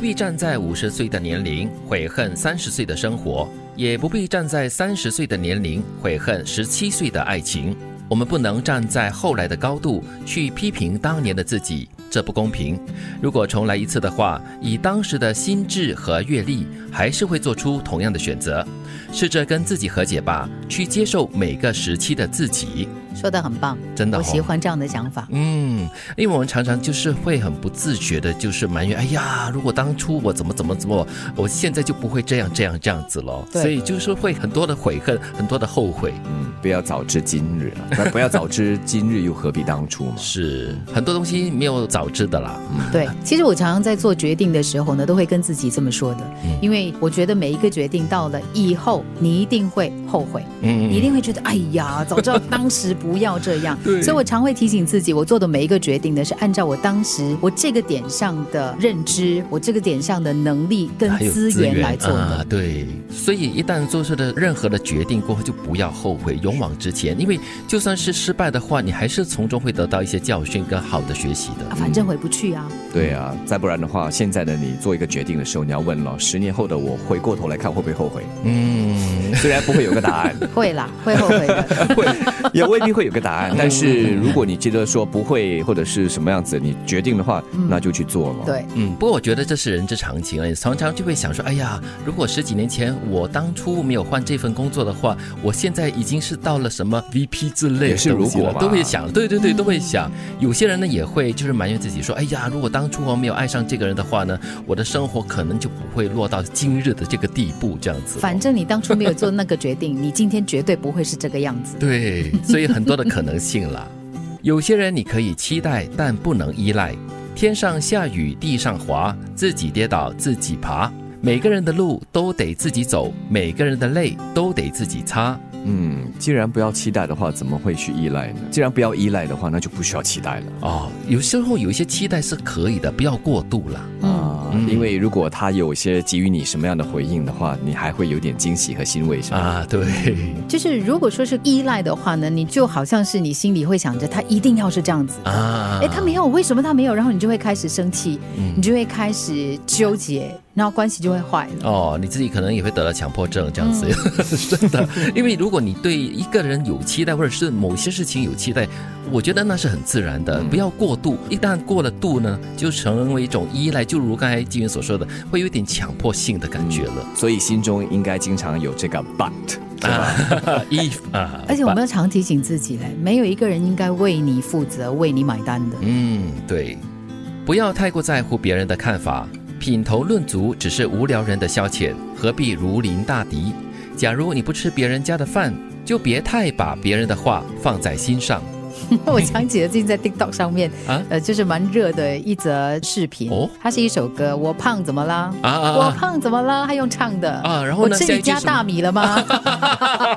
不必站在五十岁的年龄悔恨三十岁的生活，也不必站在三十岁的年龄悔恨十七岁的爱情。我们不能站在后来的高度去批评当年的自己，这不公平。如果重来一次的话，以当时的心智和阅历，还是会做出同样的选择。试着跟自己和解吧，去接受每个时期的自己。说的很棒，真的、哦，我喜欢这样的想法。嗯，因为我们常常就是会很不自觉的，就是埋怨，哎呀，如果当初我怎么怎么怎么，我现在就不会这样这样这样子了。对所以就是会很多的悔恨，很多的后悔。嗯，不要早知今日啊，那 不要早知今日又何必当初嘛。是很多东西没有早知的啦。嗯，对，其实我常常在做决定的时候呢，都会跟自己这么说的，嗯因为我觉得每一个决定到了以后，你一定会后悔，嗯你一定会觉得，哎呀，早知道当时不要这样。对所以我常会提醒自己，我做的每一个决定呢，是按照我当时我这个点上的认知，我这个点上的能力跟资源来做的。啊，对，所以一旦做出的任何的决定过后，就不要后悔，勇往直前，因为就算是失败的话，你还是从中会得到一些教训跟好的学习的啊。反正回不去啊，对啊，再不然的话，现在的你做一个决定的时候，你要问了，十年后的我回过头来看会不会后悔？嗯，虽然不会有个答案，会啦，会后悔的。会也未必会有个答案，但是如果你觉得说不会或者是什么样子，你决定的话，那就去做了。对，嗯，不过我觉得这是人之常情啊，常常就会想说，哎呀，如果十几年前我当初没有换这份工作的话，我现在已经是到了什么 VP 之类是如东西了果都会想，对对对，都会想。有些人呢也会就是埋怨自己说，哎呀，如果当初我没有爱上这个人的话呢，我的生活可能就不会落到今日的这个地步，这样子。反正你当初没有做那个决定，你今天绝对不会是这个样子。对，所以很多的可能性啦。有些人你可以期待，但不能依赖。天上下雨，地上滑，自己跌倒自己爬。每个人的路都得自己走，每个人的泪都得自己擦。嗯，既然不要期待的话，怎么会去依赖呢？既然不要依赖的话，那就不需要期待了。哦，有时候有一些期待是可以的，不要过度了。啊，嗯因为如果他有些给予你什么样的回应的话，你还会有点惊喜和欣慰，是吧？啊，对，就是如果说是依赖的话呢，你就好像是你心里会想着他一定要是这样子的。啊，哎，他没有，为什么他没有？然后你就会开始生气，嗯你就会开始纠结，然后关系就会坏了。哦，你自己可能也会得了强迫症这样子，真的。因为如果你对一个人有期待，或者是某些事情有期待，我觉得那是很自然的，不要过度。一旦过了度呢，就成为一种依赖，就如刚才金云所说的，会有一点强迫性的感觉了。所以心中应该经常有这个 but？啊，if 啊，而且我们要常提醒自己嘞，没有一个人应该为你负责、为你买单的。嗯，对，不要太过在乎别人的看法，品头论足只是无聊人的消遣，何必如临大敌？假如你不吃别人家的饭，就别太把别人的话放在心上。我想起了最近在 TikTok 上面，啊呃，就是蛮热的一则视频。哦它是一首歌，我胖怎么啦？啊啊我啊！胖怎么啦？他用唱的啊然后呢我吃你家大米了吗？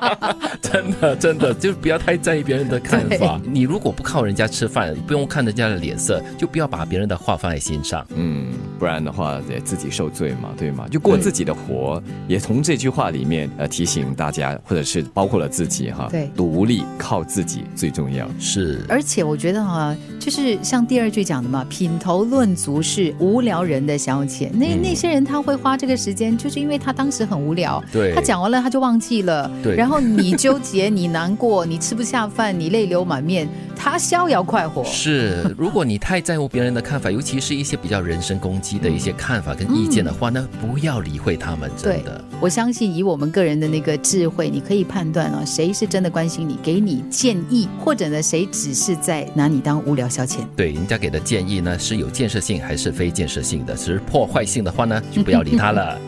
真的真的，就不要太在意别人的看法。你如果不靠人家吃饭，不用看人家的脸色，就不要把别人的话放在心上。嗯，不然的话也自己受罪嘛，对吗？就过自己的活，也从这句话里面呃提醒大家，或者是包括了自己哈，对独立靠自己最重要。是，而且我觉得哈、就是像第二句讲的嘛，品头论足是无聊人的消遣。那、嗯那些人他会花这个时间，就是因为他当时很无聊，对他讲完了他就忘记了，对然后你纠结，你难过，你吃不下饭，你泪流满面，他逍遥快活。是，如果你太在乎别人的看法，尤其是一些比较人身攻击的一些看法跟意见的话，那不要理会他们，真对的。，我相信以我们个人的那个智慧，你可以判断啊，谁是真的关心你，给你建议，或者呢，谁只是在拿你当无聊消遣。对，人家给的建议呢是有建设性还是非建设性的？是破坏性的话呢，就不要理他了。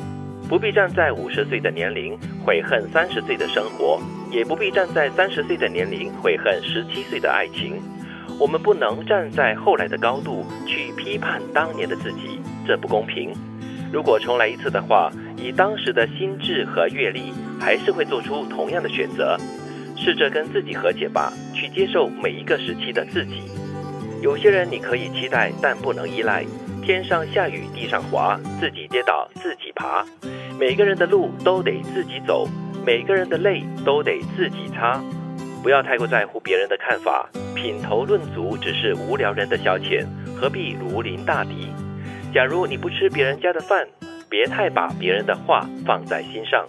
不必站在五十岁的年龄悔恨三十岁的生活，也不必站在三十岁的年龄悔恨十七岁的爱情。我们不能站在后来的高度去批判当年的自己，这不公平。如果重来一次的话，以当时的心智和阅历，还是会做出同样的选择。试着跟自己和解吧，去接受每一个时期的自己。有些人你可以期待，但不能依赖。天上下雨，地上滑，自己跌倒自己爬。每个人的路都得自己走，每个人的泪都得自己擦。不要太过在乎别人的看法，品头论足只是无聊人的消遣，何必如临大敌？假如你不吃别人家的饭，别太把别人的话放在心上。